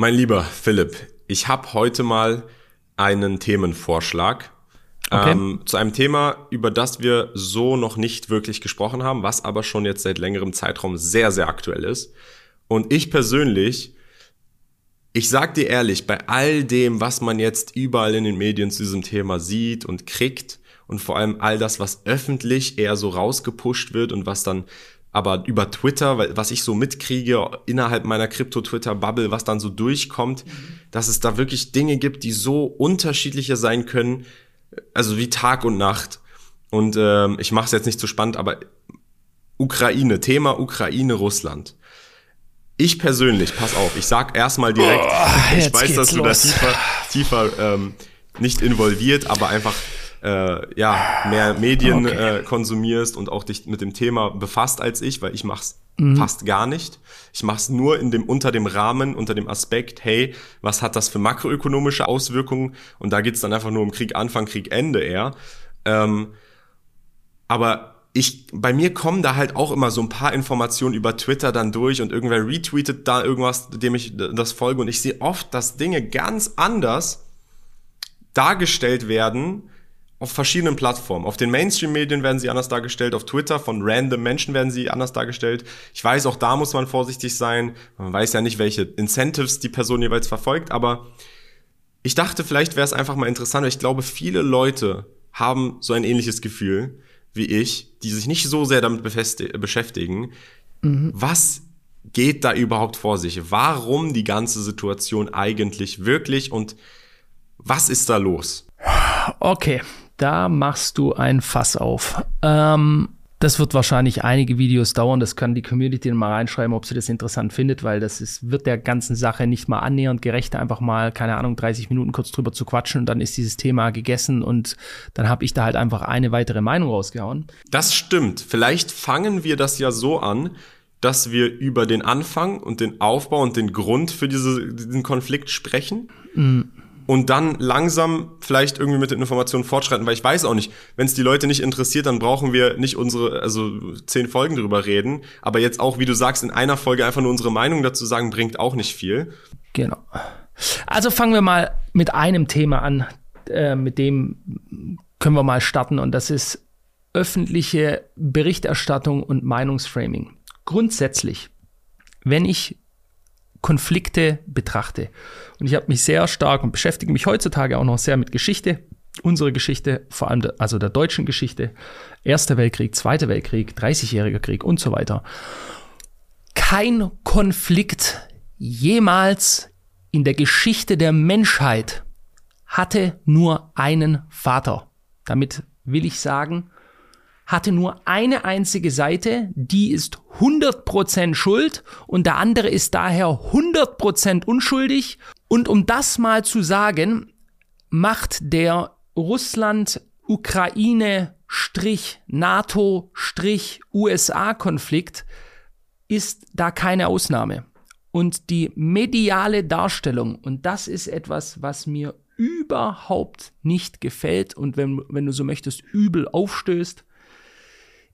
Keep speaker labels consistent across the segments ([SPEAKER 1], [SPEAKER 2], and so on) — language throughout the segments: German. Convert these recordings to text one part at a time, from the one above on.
[SPEAKER 1] Mein lieber Philipp, ich habe heute mal einen Themenvorschlag okay. ähm, zu einem Thema, über das wir so noch nicht wirklich gesprochen haben, was aber schon jetzt seit längerem Zeitraum sehr, sehr aktuell ist. Und ich persönlich, ich sag dir ehrlich, bei all dem, was man jetzt überall in den Medien zu diesem Thema sieht und kriegt und vor allem all das, was öffentlich eher so rausgepusht wird und was dann aber über Twitter, was ich so mitkriege innerhalb meiner Krypto-Twitter-Bubble, was dann so durchkommt, mhm. dass es da wirklich Dinge gibt, die so unterschiedlicher sein können, also wie Tag und Nacht. Und ähm, ich mache es jetzt nicht zu so spannend, aber Ukraine, Thema Ukraine, Russland. Ich persönlich, pass auf, ich sag erstmal direkt, oh, ich weiß, dass du los. da tiefer, tiefer ähm, nicht involviert, aber einfach äh, ja, mehr Medien okay. äh, konsumierst und auch dich mit dem Thema befasst als ich, weil ich mach's mhm. fast gar nicht. Ich mach's nur in dem, unter dem Rahmen, unter dem Aspekt, hey, was hat das für makroökonomische Auswirkungen? Und da geht's dann einfach nur um Krieg Anfang, Krieg Ende eher. Ähm, aber ich, bei mir kommen da halt auch immer so ein paar Informationen über Twitter dann durch und irgendwer retweetet da irgendwas, dem ich das folge und ich sehe oft, dass Dinge ganz anders dargestellt werden, auf verschiedenen Plattformen. Auf den Mainstream-Medien werden sie anders dargestellt, auf Twitter von random Menschen werden sie anders dargestellt. Ich weiß, auch da muss man vorsichtig sein. Man weiß ja nicht, welche Incentives die Person jeweils verfolgt, aber ich dachte, vielleicht wäre es einfach mal interessant, weil ich glaube, viele Leute haben so ein ähnliches Gefühl wie ich, die sich nicht so sehr damit beschäftigen. Mhm. Was geht da überhaupt vor sich? Warum die ganze Situation eigentlich wirklich und was ist da los?
[SPEAKER 2] Okay, da machst du ein Fass auf. Ähm, das wird wahrscheinlich einige Videos dauern. Das kann die Community mal reinschreiben, ob sie das interessant findet, weil das ist, wird der ganzen Sache nicht mal annähernd gerecht, einfach mal, keine Ahnung, 30 Minuten kurz drüber zu quatschen und dann ist dieses Thema gegessen und dann habe ich da halt einfach eine weitere Meinung rausgehauen.
[SPEAKER 1] Das stimmt. Vielleicht fangen wir das ja so an, dass wir über den Anfang und den Aufbau und den Grund für diese, diesen Konflikt sprechen. Mhm und dann langsam vielleicht irgendwie mit den Informationen fortschreiten, weil ich weiß auch nicht, wenn es die Leute nicht interessiert, dann brauchen wir nicht unsere, also zehn Folgen drüber reden. Aber jetzt auch, wie du sagst, in einer Folge einfach nur unsere Meinung dazu sagen, bringt auch nicht viel.
[SPEAKER 2] Genau. Also fangen wir mal mit einem Thema an, äh, mit dem können wir mal starten und das ist öffentliche Berichterstattung und Meinungsframing. Grundsätzlich, wenn ich Konflikte betrachte. Und ich habe mich sehr stark und beschäftige mich heutzutage auch noch sehr mit Geschichte, unsere Geschichte, vor allem also der deutschen Geschichte, Erster Weltkrieg, Zweiter Weltkrieg, 30-jähriger Krieg und so weiter. Kein Konflikt jemals in der Geschichte der Menschheit hatte nur einen Vater. Damit will ich sagen, hatte nur eine einzige Seite, die ist 100% schuld und der andere ist daher 100% unschuldig. Und um das mal zu sagen, macht der Russland, Ukraine, NATO, USA Konflikt ist da keine Ausnahme. Und die mediale Darstellung, und das ist etwas, was mir überhaupt nicht gefällt und wenn, wenn du so möchtest, übel aufstößt,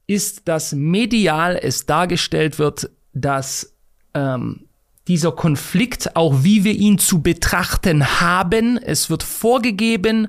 [SPEAKER 2] ist, dass medial es dargestellt wird, dass ähm, dieser Konflikt, auch wie wir ihn zu betrachten haben. Es wird vorgegeben,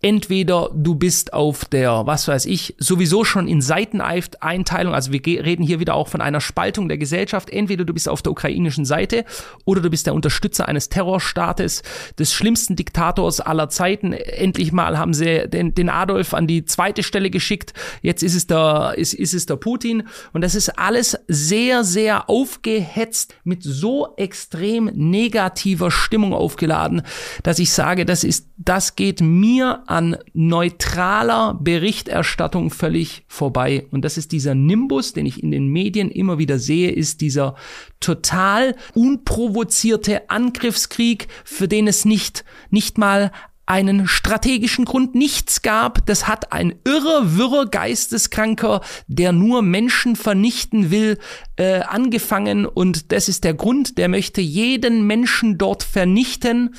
[SPEAKER 2] entweder du bist auf der, was weiß ich, sowieso schon in Seiteneinteilung, also wir reden hier wieder auch von einer Spaltung der Gesellschaft, entweder du bist auf der ukrainischen Seite oder du bist der Unterstützer eines Terrorstaates, des schlimmsten Diktators aller Zeiten. Endlich mal haben sie den, den Adolf an die zweite Stelle geschickt, jetzt ist es der, ist, ist es der Putin und das ist alles sehr, sehr aufgehetzt mit so extrem negativer Stimmung aufgeladen, dass ich sage, das ist, das geht mir an neutraler Berichterstattung völlig vorbei. Und das ist dieser Nimbus, den ich in den Medien immer wieder sehe, ist dieser total unprovozierte Angriffskrieg, für den es nicht, nicht mal einen strategischen Grund nichts gab. Das hat ein irrer, wirrer Geisteskranker, der nur Menschen vernichten will, äh, angefangen. Und das ist der Grund, der möchte jeden Menschen dort vernichten.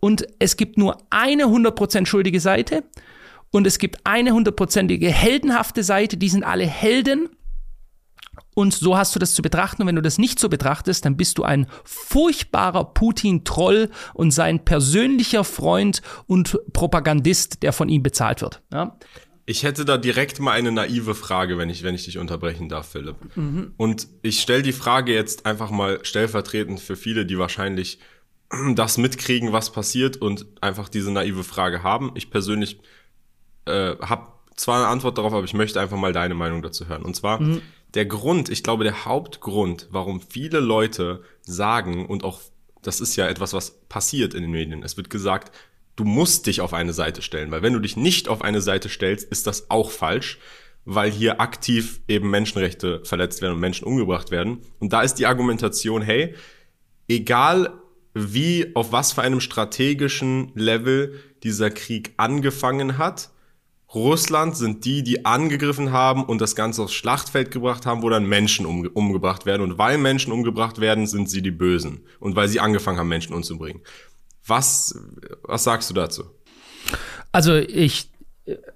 [SPEAKER 2] Und es gibt nur eine 100% schuldige Seite. Und es gibt eine hundertprozentige heldenhafte Seite. Die sind alle Helden. Und so hast du das zu betrachten. Und wenn du das nicht so betrachtest, dann bist du ein furchtbarer Putin-Troll und sein persönlicher Freund und Propagandist, der von ihm bezahlt wird. Ja?
[SPEAKER 1] Ich hätte da direkt mal eine naive Frage, wenn ich, wenn ich dich unterbrechen darf, Philipp. Mhm. Und ich stelle die Frage jetzt einfach mal stellvertretend für viele, die wahrscheinlich das mitkriegen, was passiert und einfach diese naive Frage haben. Ich persönlich äh, habe zwar eine Antwort darauf, aber ich möchte einfach mal deine Meinung dazu hören. Und zwar mhm. Der Grund, ich glaube, der Hauptgrund, warum viele Leute sagen und auch das ist ja etwas, was passiert in den Medien. Es wird gesagt, du musst dich auf eine Seite stellen, weil wenn du dich nicht auf eine Seite stellst, ist das auch falsch, weil hier aktiv eben Menschenrechte verletzt werden und Menschen umgebracht werden. Und da ist die Argumentation, hey, egal wie, auf was für einem strategischen Level dieser Krieg angefangen hat, Russland sind die, die angegriffen haben und das Ganze aufs Schlachtfeld gebracht haben, wo dann Menschen umge umgebracht werden. Und weil Menschen umgebracht werden, sind sie die Bösen. Und weil sie angefangen haben, Menschen umzubringen. Was, was sagst du dazu?
[SPEAKER 2] Also ich,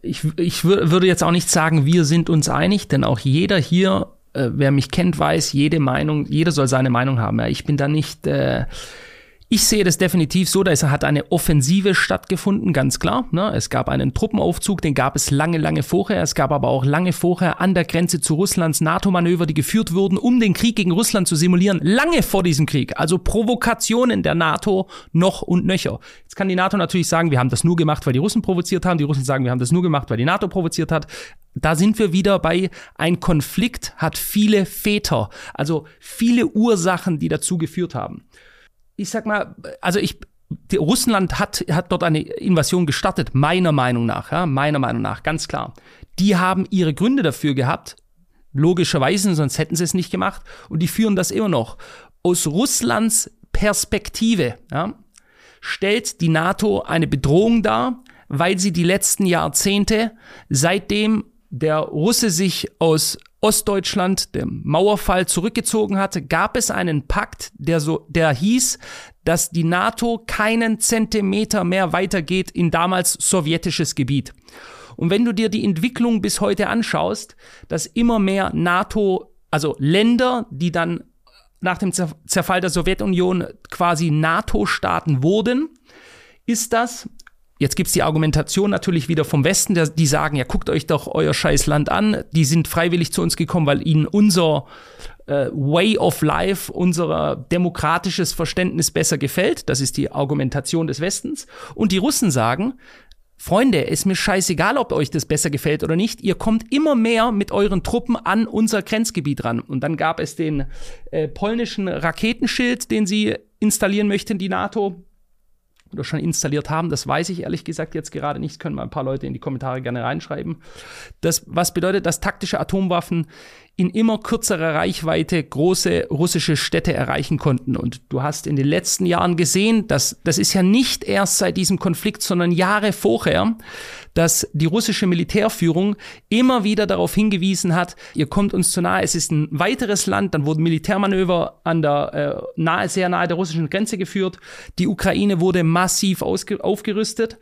[SPEAKER 2] ich, ich würde jetzt auch nicht sagen, wir sind uns einig, denn auch jeder hier, äh, wer mich kennt, weiß, jede Meinung, jeder soll seine Meinung haben. Ja. Ich bin da nicht äh, ich sehe das definitiv so, da hat eine Offensive stattgefunden, ganz klar. Ne? Es gab einen Truppenaufzug, den gab es lange, lange vorher. Es gab aber auch lange vorher an der Grenze zu Russlands NATO-Manöver, die geführt wurden, um den Krieg gegen Russland zu simulieren. Lange vor diesem Krieg. Also Provokationen der NATO noch und nöcher. Jetzt kann die NATO natürlich sagen, wir haben das nur gemacht, weil die Russen provoziert haben. Die Russen sagen, wir haben das nur gemacht, weil die NATO provoziert hat. Da sind wir wieder bei, ein Konflikt hat viele Väter, also viele Ursachen, die dazu geführt haben ich sag mal, also ich, Russland hat, hat dort eine Invasion gestartet, meiner Meinung nach, ja, meiner Meinung nach, ganz klar. Die haben ihre Gründe dafür gehabt, logischerweise, sonst hätten sie es nicht gemacht, und die führen das immer noch. Aus Russlands Perspektive ja, stellt die NATO eine Bedrohung dar, weil sie die letzten Jahrzehnte, seitdem der Russe sich aus Ostdeutschland, dem Mauerfall zurückgezogen hatte, gab es einen Pakt, der so, der hieß, dass die NATO keinen Zentimeter mehr weitergeht in damals sowjetisches Gebiet. Und wenn du dir die Entwicklung bis heute anschaust, dass immer mehr NATO, also Länder, die dann nach dem Zerfall der Sowjetunion quasi NATO-Staaten wurden, ist das Jetzt gibt's die Argumentation natürlich wieder vom Westen, die sagen, ja, guckt euch doch euer scheiß Land an. Die sind freiwillig zu uns gekommen, weil ihnen unser äh, Way of Life, unser demokratisches Verständnis besser gefällt. Das ist die Argumentation des Westens. Und die Russen sagen, Freunde, ist mir scheißegal, ob euch das besser gefällt oder nicht. Ihr kommt immer mehr mit euren Truppen an unser Grenzgebiet ran. Und dann gab es den äh, polnischen Raketenschild, den sie installieren möchten, die NATO oder schon installiert haben. Das weiß ich ehrlich gesagt jetzt gerade nicht. Können mal ein paar Leute in die Kommentare gerne reinschreiben. Das, was bedeutet, dass taktische Atomwaffen in immer kürzerer Reichweite große russische Städte erreichen konnten. Und du hast in den letzten Jahren gesehen, dass das ist ja nicht erst seit diesem Konflikt, sondern Jahre vorher, dass die russische Militärführung immer wieder darauf hingewiesen hat, ihr kommt uns zu nahe, es ist ein weiteres Land, dann wurden Militärmanöver an der äh, nahe, sehr nahe der russischen Grenze geführt. Die Ukraine wurde massiv aufgerüstet.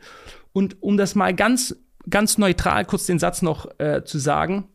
[SPEAKER 2] Und um das mal ganz, ganz neutral kurz den Satz noch äh, zu sagen,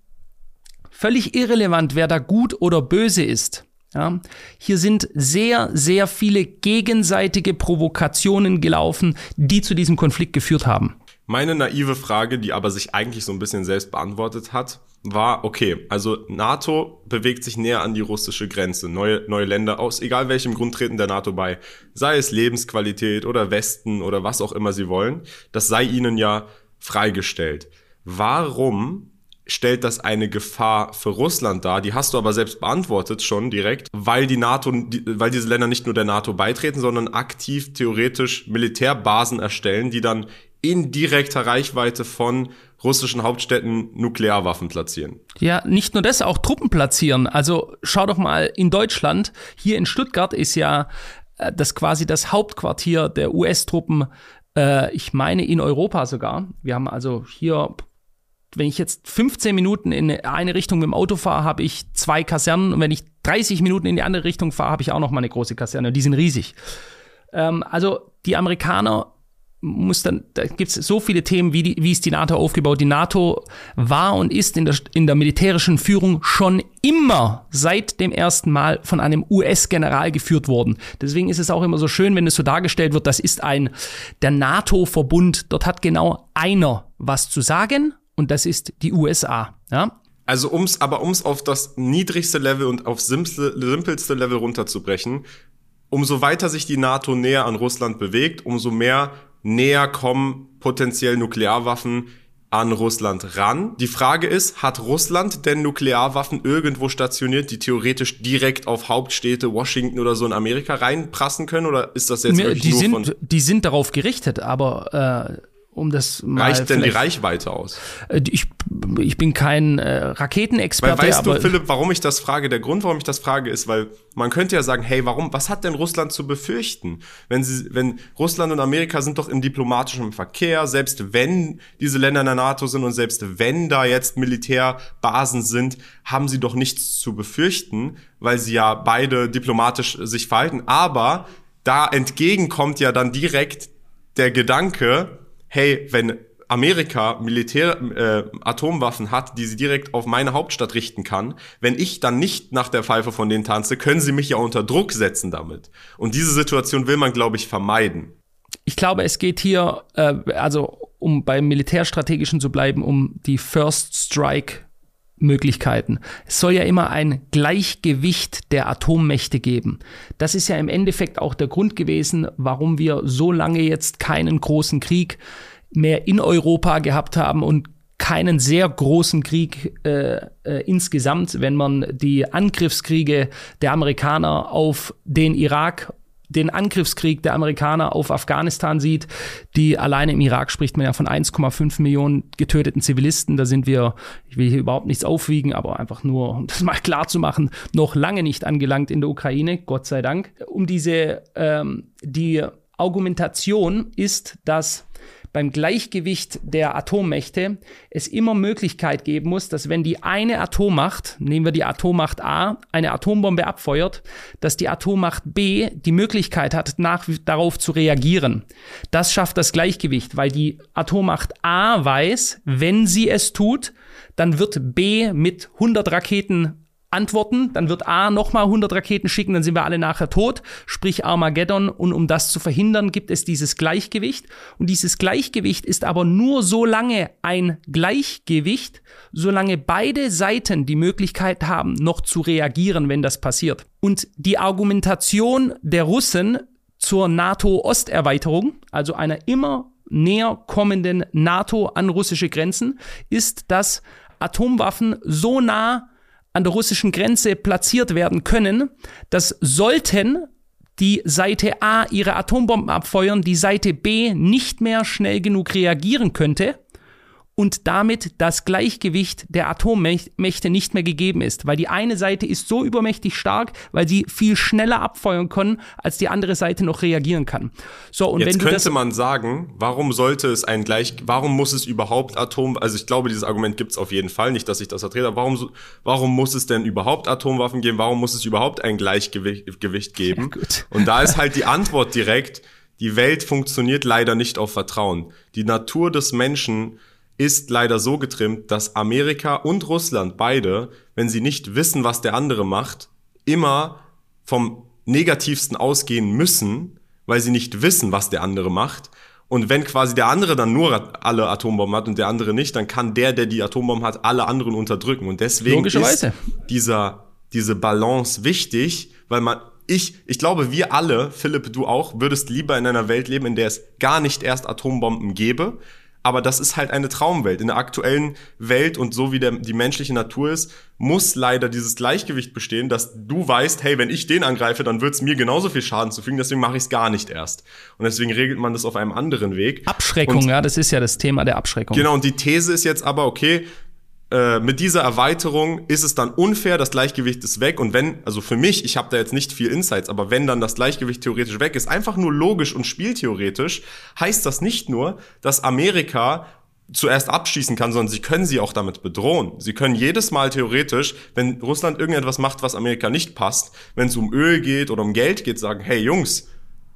[SPEAKER 2] Völlig irrelevant, wer da gut oder böse ist. Ja, hier sind sehr, sehr viele gegenseitige Provokationen gelaufen, die zu diesem Konflikt geführt haben.
[SPEAKER 1] Meine naive Frage, die aber sich eigentlich so ein bisschen selbst beantwortet hat, war, okay, also NATO bewegt sich näher an die russische Grenze. Neue, neue Länder aus, egal welchem Grund treten der NATO bei, sei es Lebensqualität oder Westen oder was auch immer sie wollen, das sei ihnen ja freigestellt. Warum stellt das eine Gefahr für Russland dar. Die hast du aber selbst beantwortet schon direkt, weil die NATO, weil diese Länder nicht nur der NATO beitreten, sondern aktiv theoretisch Militärbasen erstellen, die dann in direkter Reichweite von russischen Hauptstädten Nuklearwaffen platzieren.
[SPEAKER 2] Ja, nicht nur das, auch Truppen platzieren. Also schau doch mal in Deutschland, hier in Stuttgart ist ja äh, das quasi das Hauptquartier der US-Truppen, äh, ich meine in Europa sogar. Wir haben also hier wenn ich jetzt 15 Minuten in eine Richtung mit dem Auto fahre, habe ich zwei Kasernen und wenn ich 30 Minuten in die andere Richtung fahre, habe ich auch noch mal eine große Kaserne. Die sind riesig. Ähm, also die Amerikaner muss dann, da gibt es so viele Themen, wie, die, wie ist die NATO aufgebaut. Die NATO war und ist in der, in der militärischen Führung schon immer seit dem ersten Mal von einem US-General geführt worden. Deswegen ist es auch immer so schön, wenn es so dargestellt wird, das ist ein, der NATO-Verbund. Dort hat genau einer was zu sagen und das ist die USA. Ja?
[SPEAKER 1] Also ums, aber ums auf das niedrigste Level und aufs simpelste, Level runterzubrechen, umso weiter sich die NATO näher an Russland bewegt, umso mehr näher kommen potenziell Nuklearwaffen an Russland ran. Die Frage ist, hat Russland denn Nuklearwaffen irgendwo stationiert, die theoretisch direkt auf Hauptstädte, Washington oder so in Amerika reinprassen können? Oder ist das jetzt
[SPEAKER 2] die nur sind, von... Die sind darauf gerichtet, aber äh, um das
[SPEAKER 1] mal Reicht denn die Reichweite aus?
[SPEAKER 2] Äh, ich, ich bin kein äh, Raketenexperte.
[SPEAKER 1] Weil weißt du, Philipp, warum ich das frage? Der Grund, warum ich das frage, ist, weil man könnte ja sagen, hey, warum, was hat denn Russland zu befürchten? Wenn sie, wenn Russland und Amerika sind doch in diplomatischem Verkehr, selbst wenn diese Länder in der NATO sind und selbst wenn da jetzt Militärbasen sind, haben sie doch nichts zu befürchten, weil sie ja beide diplomatisch sich verhalten. Aber da entgegenkommt ja dann direkt der Gedanke, hey, wenn Amerika Militär äh, Atomwaffen hat, die sie direkt auf meine Hauptstadt richten kann, wenn ich dann nicht nach der Pfeife von denen tanze, können sie mich ja unter Druck setzen damit. Und diese Situation will man, glaube ich, vermeiden.
[SPEAKER 2] Ich glaube, es geht hier, äh, also um beim Militärstrategischen zu bleiben, um die First Strike Möglichkeiten. Es soll ja immer ein Gleichgewicht der Atommächte geben. Das ist ja im Endeffekt auch der Grund gewesen, warum wir so lange jetzt keinen großen Krieg mehr in Europa gehabt haben und keinen sehr großen Krieg äh, äh, insgesamt, wenn man die Angriffskriege der Amerikaner auf den Irak den Angriffskrieg der Amerikaner auf Afghanistan sieht, die alleine im Irak spricht man ja von 1,5 Millionen getöteten Zivilisten. Da sind wir, ich will hier überhaupt nichts aufwiegen, aber einfach nur, um das mal klar zu machen, noch lange nicht angelangt in der Ukraine, Gott sei Dank. Um diese, ähm, die Argumentation ist, dass beim Gleichgewicht der Atommächte es immer Möglichkeit geben muss, dass wenn die eine Atommacht, nehmen wir die Atommacht A, eine Atombombe abfeuert, dass die Atommacht B die Möglichkeit hat, nach, darauf zu reagieren. Das schafft das Gleichgewicht, weil die Atommacht A weiß, wenn sie es tut, dann wird B mit 100 Raketen antworten, dann wird A nochmal 100 Raketen schicken, dann sind wir alle nachher tot, sprich Armageddon. Und um das zu verhindern, gibt es dieses Gleichgewicht. Und dieses Gleichgewicht ist aber nur so lange ein Gleichgewicht, solange beide Seiten die Möglichkeit haben, noch zu reagieren, wenn das passiert. Und die Argumentation der Russen zur NATO-Osterweiterung, also einer immer näher kommenden NATO an russische Grenzen, ist, dass Atomwaffen so nah an der russischen Grenze platziert werden können, dass sollten die Seite A ihre Atombomben abfeuern, die Seite B nicht mehr schnell genug reagieren könnte und damit das Gleichgewicht der Atommächte nicht mehr gegeben ist, weil die eine Seite ist so übermächtig stark, weil sie viel schneller abfeuern können, als die andere Seite noch reagieren kann.
[SPEAKER 1] So und Jetzt wenn könnte man sagen, warum sollte es ein Gleich, warum muss es überhaupt Atom, also ich glaube, dieses Argument gibt es auf jeden Fall, nicht, dass ich das vertrete, aber warum, warum muss es denn überhaupt Atomwaffen geben? Warum muss es überhaupt ein Gleichgewicht geben? Ja, und da ist halt die Antwort direkt, die Welt funktioniert leider nicht auf Vertrauen. Die Natur des Menschen ist leider so getrimmt, dass Amerika und Russland beide, wenn sie nicht wissen, was der andere macht, immer vom Negativsten ausgehen müssen, weil sie nicht wissen, was der andere macht. Und wenn quasi der andere dann nur alle Atombomben hat und der andere nicht, dann kann der, der die Atombomben hat, alle anderen unterdrücken. Und deswegen ist dieser, diese Balance wichtig, weil man, ich, ich glaube, wir alle, Philipp, du auch, würdest lieber in einer Welt leben, in der es gar nicht erst Atombomben gäbe, aber das ist halt eine Traumwelt. In der aktuellen Welt und so wie der, die menschliche Natur ist, muss leider dieses Gleichgewicht bestehen, dass du weißt, hey, wenn ich den angreife, dann wird es mir genauso viel Schaden zufügen, deswegen mache ich es gar nicht erst. Und deswegen regelt man das auf einem anderen Weg.
[SPEAKER 2] Abschreckung, und, ja, das ist ja das Thema der Abschreckung.
[SPEAKER 1] Genau, und die These ist jetzt aber, okay, äh, mit dieser Erweiterung ist es dann unfair, das Gleichgewicht ist weg und wenn, also für mich, ich habe da jetzt nicht viel Insights, aber wenn dann das Gleichgewicht theoretisch weg ist, einfach nur logisch und spieltheoretisch, heißt das nicht nur, dass Amerika zuerst abschießen kann, sondern sie können sie auch damit bedrohen. Sie können jedes Mal theoretisch, wenn Russland irgendetwas macht, was Amerika nicht passt, wenn es um Öl geht oder um Geld geht, sagen, hey Jungs,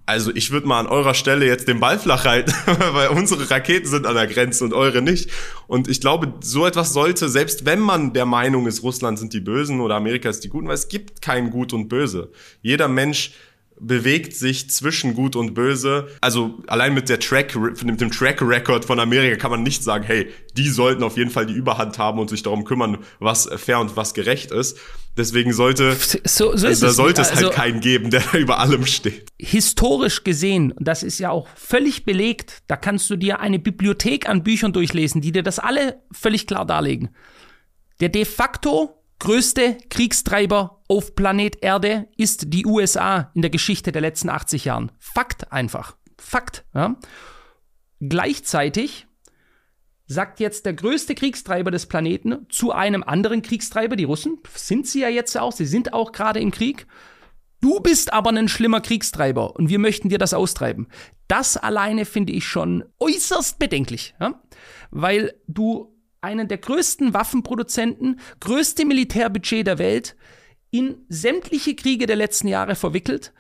[SPEAKER 1] also ich würde mal an eurer Stelle jetzt den Ball flach halten, weil unsere Raketen sind an der Grenze und eure nicht. Und ich glaube, so etwas sollte, selbst wenn man der Meinung ist, Russland sind die Bösen oder Amerika ist die Guten, weil es gibt kein Gut und Böse. Jeder Mensch bewegt sich zwischen Gut und Böse. Also allein mit der Track, mit dem Track Record von Amerika kann man nicht sagen, hey, die sollten auf jeden Fall die Überhand haben und sich darum kümmern, was fair und was gerecht ist. Deswegen sollte, so, so also, da sollte es, halt also, keinen geben, der da über allem steht.
[SPEAKER 2] Historisch gesehen, und das ist ja auch völlig belegt, da kannst du dir eine Bibliothek an Büchern durchlesen, die dir das alle völlig klar darlegen. Der de facto größte Kriegstreiber auf Planet Erde ist die USA in der Geschichte der letzten 80 Jahren. Fakt einfach. Fakt. Ja. Gleichzeitig sagt jetzt der größte Kriegstreiber des Planeten zu einem anderen Kriegstreiber, die Russen, sind sie ja jetzt auch, sie sind auch gerade im Krieg. Du bist aber ein schlimmer Kriegstreiber und wir möchten dir das austreiben. Das alleine finde ich schon äußerst bedenklich, ja? weil du einen der größten Waffenproduzenten, größte Militärbudget der Welt, in sämtliche Kriege der letzten Jahre verwickelt.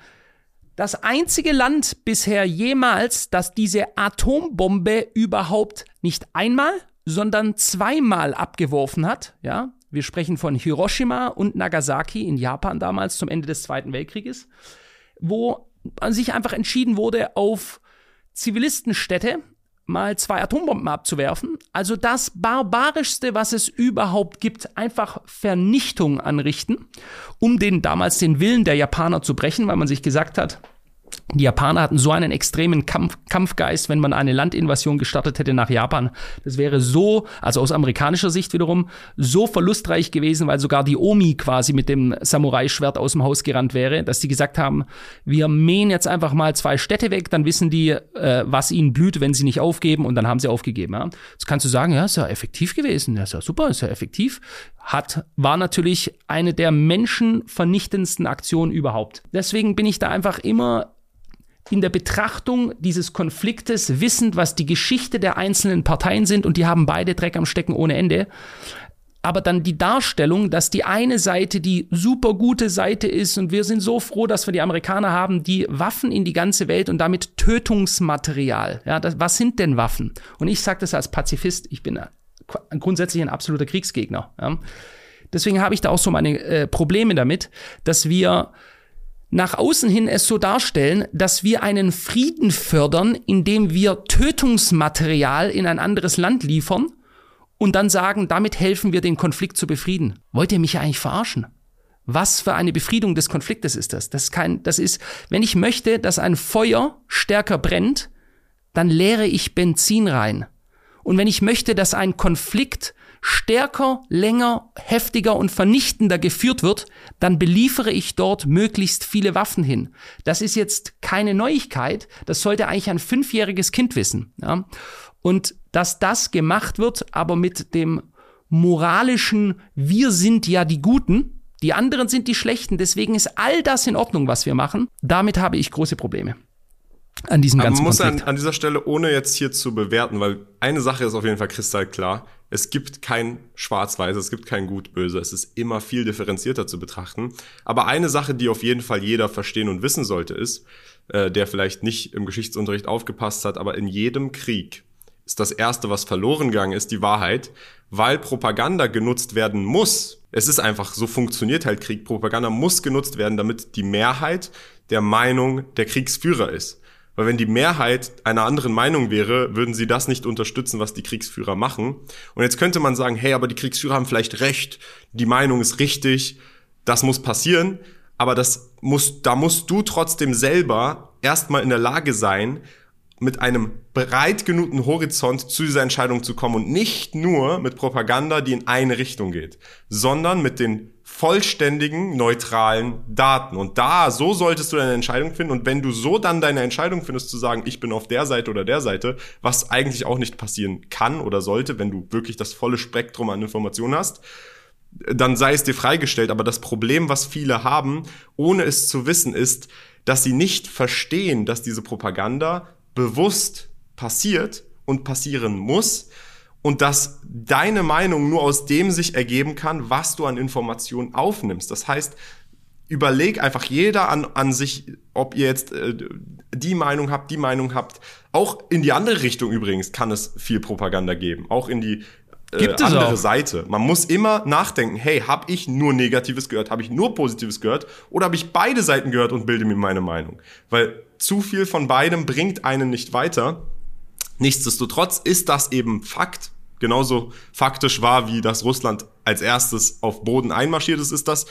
[SPEAKER 2] Das einzige Land bisher jemals, das diese Atombombe überhaupt nicht einmal, sondern zweimal abgeworfen hat, ja. Wir sprechen von Hiroshima und Nagasaki in Japan damals zum Ende des Zweiten Weltkrieges, wo man sich einfach entschieden wurde, auf Zivilistenstädte mal zwei Atombomben abzuwerfen. Also das barbarischste, was es überhaupt gibt, einfach Vernichtung anrichten, um den damals den Willen der Japaner zu brechen, weil man sich gesagt hat, die Japaner hatten so einen extremen Kampf Kampfgeist, wenn man eine Landinvasion gestartet hätte nach Japan. Das wäre so, also aus amerikanischer Sicht wiederum, so verlustreich gewesen, weil sogar die Omi quasi mit dem Samurai-Schwert aus dem Haus gerannt wäre, dass die gesagt haben, wir mähen jetzt einfach mal zwei Städte weg, dann wissen die, äh, was ihnen blüht, wenn sie nicht aufgeben und dann haben sie aufgegeben. Ja? Jetzt kannst du sagen, ja, ist ja effektiv gewesen, ja, ist ja super, ist ja effektiv. Hat, war natürlich eine der menschenvernichtendsten Aktionen überhaupt. Deswegen bin ich da einfach immer in der Betrachtung dieses Konfliktes, wissend, was die Geschichte der einzelnen Parteien sind und die haben beide Dreck am Stecken ohne Ende. Aber dann die Darstellung, dass die eine Seite die super gute Seite ist und wir sind so froh, dass wir die Amerikaner haben, die Waffen in die ganze Welt und damit Tötungsmaterial. Ja, das, was sind denn Waffen? Und ich sage das als Pazifist, ich bin grundsätzlich ein absoluter Kriegsgegner. Ja. Deswegen habe ich da auch so meine äh, Probleme damit, dass wir nach außen hin es so darstellen, dass wir einen Frieden fördern, indem wir Tötungsmaterial in ein anderes Land liefern und dann sagen, damit helfen wir den Konflikt zu befrieden. Wollt ihr mich eigentlich verarschen? Was für eine Befriedung des Konfliktes ist das? Das ist kein, das ist, wenn ich möchte, dass ein Feuer stärker brennt, dann leere ich Benzin rein. Und wenn ich möchte, dass ein Konflikt stärker, länger, heftiger und vernichtender geführt wird, dann beliefere ich dort möglichst viele Waffen hin. Das ist jetzt keine Neuigkeit, das sollte eigentlich ein fünfjähriges Kind wissen. Ja? Und dass das gemacht wird, aber mit dem moralischen, wir sind ja die Guten, die anderen sind die Schlechten, deswegen ist all das in Ordnung, was wir machen, damit habe ich große Probleme an diesem ganzen
[SPEAKER 1] Aber man muss an, an, dieser Stelle, ohne jetzt hier zu bewerten, weil eine Sache ist auf jeden Fall kristallklar. Es gibt kein Schwarz-Weiß, es gibt kein Gut-Böse. Es ist immer viel differenzierter zu betrachten. Aber eine Sache, die auf jeden Fall jeder verstehen und wissen sollte, ist, äh, der vielleicht nicht im Geschichtsunterricht aufgepasst hat, aber in jedem Krieg ist das Erste, was verloren gegangen ist, die Wahrheit, weil Propaganda genutzt werden muss. Es ist einfach, so funktioniert halt Krieg. Propaganda muss genutzt werden, damit die Mehrheit der Meinung der Kriegsführer ist. Weil wenn die Mehrheit einer anderen Meinung wäre, würden sie das nicht unterstützen, was die Kriegsführer machen. Und jetzt könnte man sagen, hey, aber die Kriegsführer haben vielleicht recht, die Meinung ist richtig, das muss passieren. Aber das muss, da musst du trotzdem selber erstmal in der Lage sein, mit einem breit genugten Horizont zu dieser Entscheidung zu kommen und nicht nur mit Propaganda, die in eine Richtung geht, sondern mit den vollständigen, neutralen Daten. Und da, so solltest du deine Entscheidung finden. Und wenn du so dann deine Entscheidung findest, zu sagen, ich bin auf der Seite oder der Seite, was eigentlich auch nicht passieren kann oder sollte, wenn du wirklich das volle Spektrum an Informationen hast, dann sei es dir freigestellt. Aber das Problem, was viele haben, ohne es zu wissen, ist, dass sie nicht verstehen, dass diese Propaganda bewusst passiert und passieren muss und dass deine Meinung nur aus dem sich ergeben kann, was du an Informationen aufnimmst. Das heißt, überleg einfach jeder an, an sich, ob ihr jetzt äh, die Meinung habt, die Meinung habt. Auch in die andere Richtung übrigens kann es viel Propaganda geben. Auch in die äh, andere auch. Seite. Man muss immer nachdenken, hey, habe ich nur Negatives gehört, habe ich nur Positives gehört oder habe ich beide Seiten gehört und bilde mir meine Meinung? Weil zu viel von beidem bringt einen nicht weiter. Nichtsdestotrotz ist das eben Fakt. Genauso faktisch war, wie dass Russland als erstes auf Boden einmarschiert ist, ist das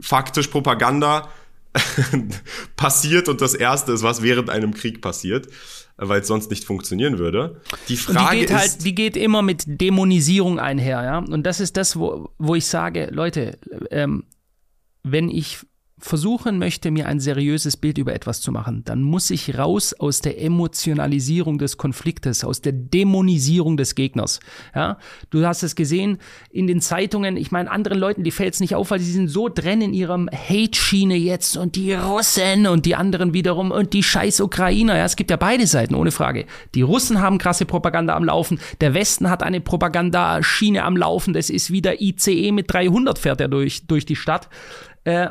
[SPEAKER 1] faktisch Propaganda passiert und das erste ist, was während einem Krieg passiert, weil es sonst nicht funktionieren würde.
[SPEAKER 2] Die Frage die geht halt, ist, die geht immer mit Dämonisierung einher, ja. Und das ist das, wo, wo ich sage, Leute, ähm, wenn ich versuchen möchte, mir ein seriöses Bild über etwas zu machen, dann muss ich raus aus der Emotionalisierung des Konfliktes, aus der Dämonisierung des Gegners. Ja, du hast es gesehen in den Zeitungen. Ich meine, anderen Leuten, die fällt es nicht auf, weil sie sind so drin in ihrem Hate-Schiene jetzt und die Russen und die anderen wiederum und die scheiß Ukrainer. Ja, es gibt ja beide Seiten, ohne Frage. Die Russen haben krasse Propaganda am Laufen. Der Westen hat eine Propagandaschiene am Laufen. Das ist wieder ICE mit 300 fährt er durch, durch die Stadt. Äh,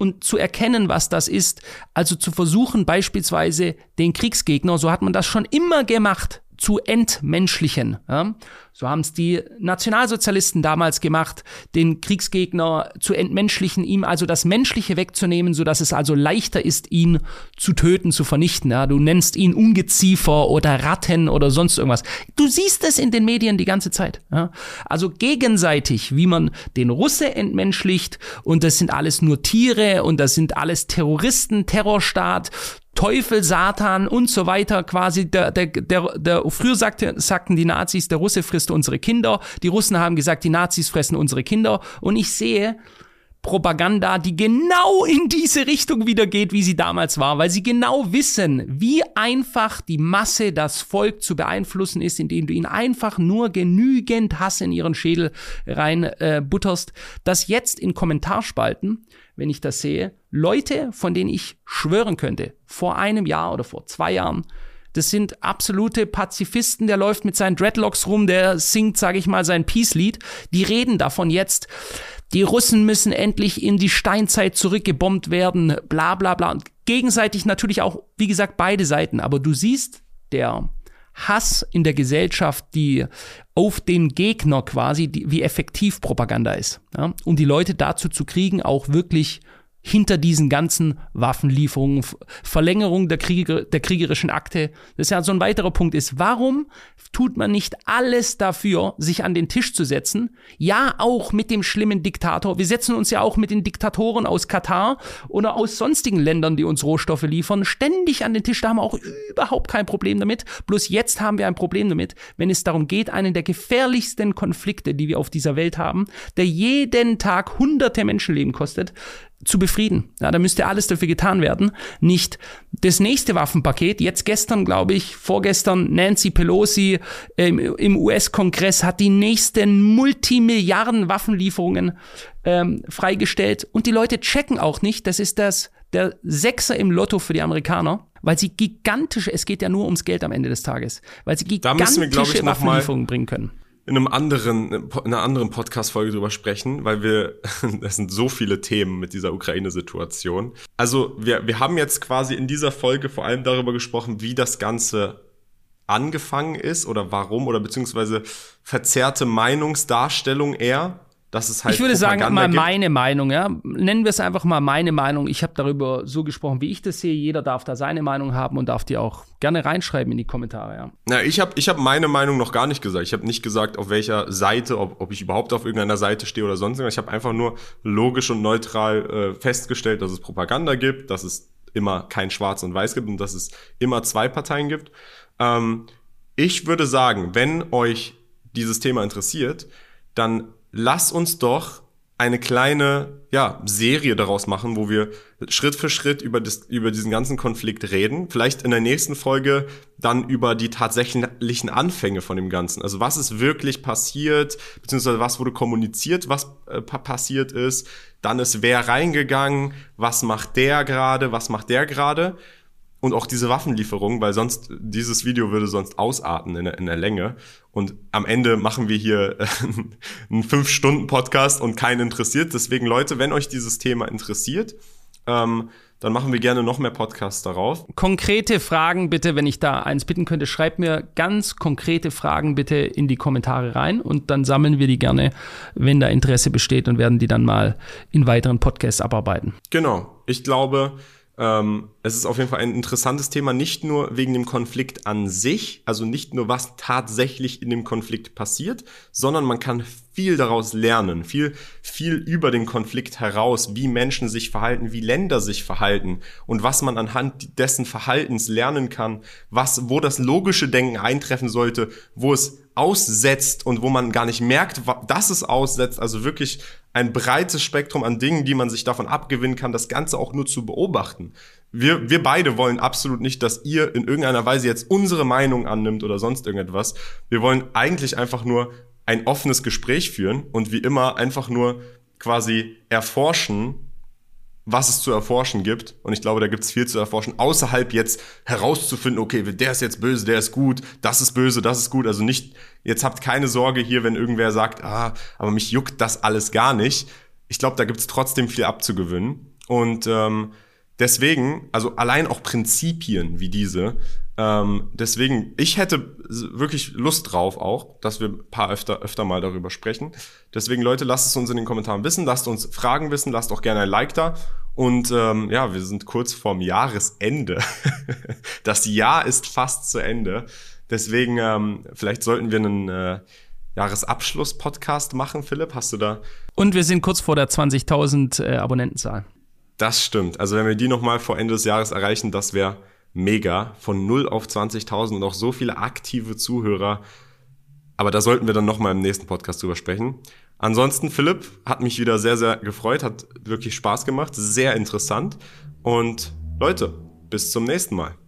[SPEAKER 2] und zu erkennen, was das ist. Also zu versuchen, beispielsweise den Kriegsgegner, so hat man das schon immer gemacht, zu entmenschlichen. Ja? So haben es die Nationalsozialisten damals gemacht, den Kriegsgegner zu entmenschlichen, ihm also das Menschliche wegzunehmen, so dass es also leichter ist, ihn zu töten, zu vernichten. Ja? Du nennst ihn Ungeziefer oder Ratten oder sonst irgendwas. Du siehst es in den Medien die ganze Zeit. Ja? Also gegenseitig, wie man den Russe entmenschlicht und das sind alles nur Tiere und das sind alles Terroristen, Terrorstaat, Teufel, Satan und so weiter quasi. Der, der, der, der, früher sagte, sagten die Nazis, der Russe frisst unsere Kinder. Die Russen haben gesagt, die Nazis fressen unsere Kinder. Und ich sehe Propaganda, die genau in diese Richtung wieder geht, wie sie damals war, weil sie genau wissen, wie einfach die Masse das Volk zu beeinflussen ist, indem du ihnen einfach nur genügend Hass in ihren Schädel rein äh, butterst, dass jetzt in Kommentarspalten wenn ich das sehe, Leute, von denen ich schwören könnte, vor einem Jahr oder vor zwei Jahren, das sind absolute Pazifisten, der läuft mit seinen Dreadlocks rum, der singt, sage ich mal, sein Peace-Lied. Die reden davon jetzt, die Russen müssen endlich in die Steinzeit zurückgebombt werden, bla bla bla. Und gegenseitig natürlich auch, wie gesagt, beide Seiten. Aber du siehst, der Hass in der Gesellschaft, die auf den Gegner quasi, die, wie effektiv Propaganda ist. Ja? Um die Leute dazu zu kriegen, auch wirklich hinter diesen ganzen Waffenlieferungen, Verlängerung der, Krieger, der kriegerischen Akte. Das ist ja so ein weiterer Punkt ist, warum tut man nicht alles dafür, sich an den Tisch zu setzen? Ja, auch mit dem schlimmen Diktator. Wir setzen uns ja auch mit den Diktatoren aus Katar oder aus sonstigen Ländern, die uns Rohstoffe liefern, ständig an den Tisch. Da haben wir auch überhaupt kein Problem damit. Bloß jetzt haben wir ein Problem damit, wenn es darum geht, einen der gefährlichsten Konflikte, die wir auf dieser Welt haben, der jeden Tag hunderte Menschenleben kostet, zu befrieden. Ja, da müsste alles dafür getan werden. Nicht das nächste Waffenpaket. Jetzt gestern, glaube ich, vorgestern Nancy Pelosi ähm, im US-Kongress hat die nächsten Multimilliarden Waffenlieferungen ähm, freigestellt. Und die Leute checken auch nicht, das ist das der Sechser im Lotto für die Amerikaner, weil sie gigantische, es geht ja nur ums Geld am Ende des Tages, weil sie gigantische wir, Waffenlieferungen bringen können
[SPEAKER 1] in einem anderen, in einer anderen Podcast-Folge drüber sprechen, weil wir, es sind so viele Themen mit dieser Ukraine-Situation. Also wir, wir haben jetzt quasi in dieser Folge vor allem darüber gesprochen, wie das Ganze angefangen ist oder warum oder beziehungsweise verzerrte Meinungsdarstellung eher dass es halt
[SPEAKER 2] Ich würde Propaganda sagen, mal gibt. meine Meinung, ja. Nennen wir es einfach mal meine Meinung. Ich habe darüber so gesprochen, wie ich das sehe. Jeder darf da seine Meinung haben und darf die auch gerne reinschreiben in die Kommentare, ja.
[SPEAKER 1] Na, ich habe ich hab meine Meinung noch gar nicht gesagt. Ich habe nicht gesagt, auf welcher Seite, ob, ob ich überhaupt auf irgendeiner Seite stehe oder sonst irgendwas. Ich habe einfach nur logisch und neutral äh, festgestellt, dass es Propaganda gibt, dass es immer kein Schwarz und Weiß gibt und dass es immer zwei Parteien gibt. Ähm, ich würde sagen, wenn euch dieses Thema interessiert, dann lass uns doch eine kleine ja, Serie daraus machen, wo wir Schritt für Schritt über, das, über diesen ganzen Konflikt reden. Vielleicht in der nächsten Folge dann über die tatsächlichen Anfänge von dem Ganzen. Also was ist wirklich passiert, beziehungsweise was wurde kommuniziert, was äh, passiert ist. Dann ist wer reingegangen, was macht der gerade, was macht der gerade. Und auch diese Waffenlieferung, weil sonst dieses Video würde sonst ausarten in der, in der Länge. Und am Ende machen wir hier einen fünf Stunden Podcast und keinen interessiert. Deswegen Leute, wenn euch dieses Thema interessiert, ähm, dann machen wir gerne noch mehr Podcasts darauf.
[SPEAKER 2] Konkrete Fragen bitte, wenn ich da eins bitten könnte, schreibt mir ganz konkrete Fragen bitte in die Kommentare rein und dann sammeln wir die gerne, wenn da Interesse besteht und werden die dann mal in weiteren Podcasts abarbeiten.
[SPEAKER 1] Genau. Ich glaube, ähm, es ist auf jeden Fall ein interessantes Thema, nicht nur wegen dem Konflikt an sich, also nicht nur was tatsächlich in dem Konflikt passiert, sondern man kann viel daraus lernen, viel, viel über den Konflikt heraus, wie Menschen sich verhalten, wie Länder sich verhalten und was man anhand dessen Verhaltens lernen kann, was, wo das logische Denken eintreffen sollte, wo es aussetzt und wo man gar nicht merkt, dass es aussetzt, also wirklich ein breites Spektrum an Dingen, die man sich davon abgewinnen kann, das Ganze auch nur zu beobachten. Wir, wir beide wollen absolut nicht, dass ihr in irgendeiner Weise jetzt unsere Meinung annimmt oder sonst irgendetwas. Wir wollen eigentlich einfach nur ein offenes Gespräch führen und wie immer einfach nur quasi erforschen, was es zu erforschen gibt. Und ich glaube, da gibt es viel zu erforschen, außerhalb jetzt herauszufinden, okay, der ist jetzt böse, der ist gut, das ist böse, das ist gut. Also nicht, jetzt habt keine Sorge hier, wenn irgendwer sagt, ah, aber mich juckt das alles gar nicht. Ich glaube, da gibt es trotzdem viel abzugewöhnen. Und ähm, deswegen, also allein auch Prinzipien wie diese, ähm, deswegen, ich hätte wirklich Lust drauf auch, dass wir ein paar öfter, öfter mal darüber sprechen. Deswegen, Leute, lasst es uns in den Kommentaren wissen, lasst uns Fragen wissen, lasst auch gerne ein Like da. Und ähm, ja, wir sind kurz vorm Jahresende. das Jahr ist fast zu Ende. Deswegen, ähm, vielleicht sollten wir einen äh, Jahresabschluss-Podcast machen, Philipp. Hast du da?
[SPEAKER 2] Und wir sind kurz vor der 20.000 äh, Abonnentenzahl.
[SPEAKER 1] Das stimmt. Also wenn wir die nochmal vor Ende des Jahres erreichen, das wäre mega. Von 0 auf 20.000 und auch so viele aktive Zuhörer. Aber da sollten wir dann nochmal im nächsten Podcast drüber sprechen. Ansonsten, Philipp, hat mich wieder sehr, sehr gefreut, hat wirklich Spaß gemacht, sehr interessant. Und Leute, bis zum nächsten Mal.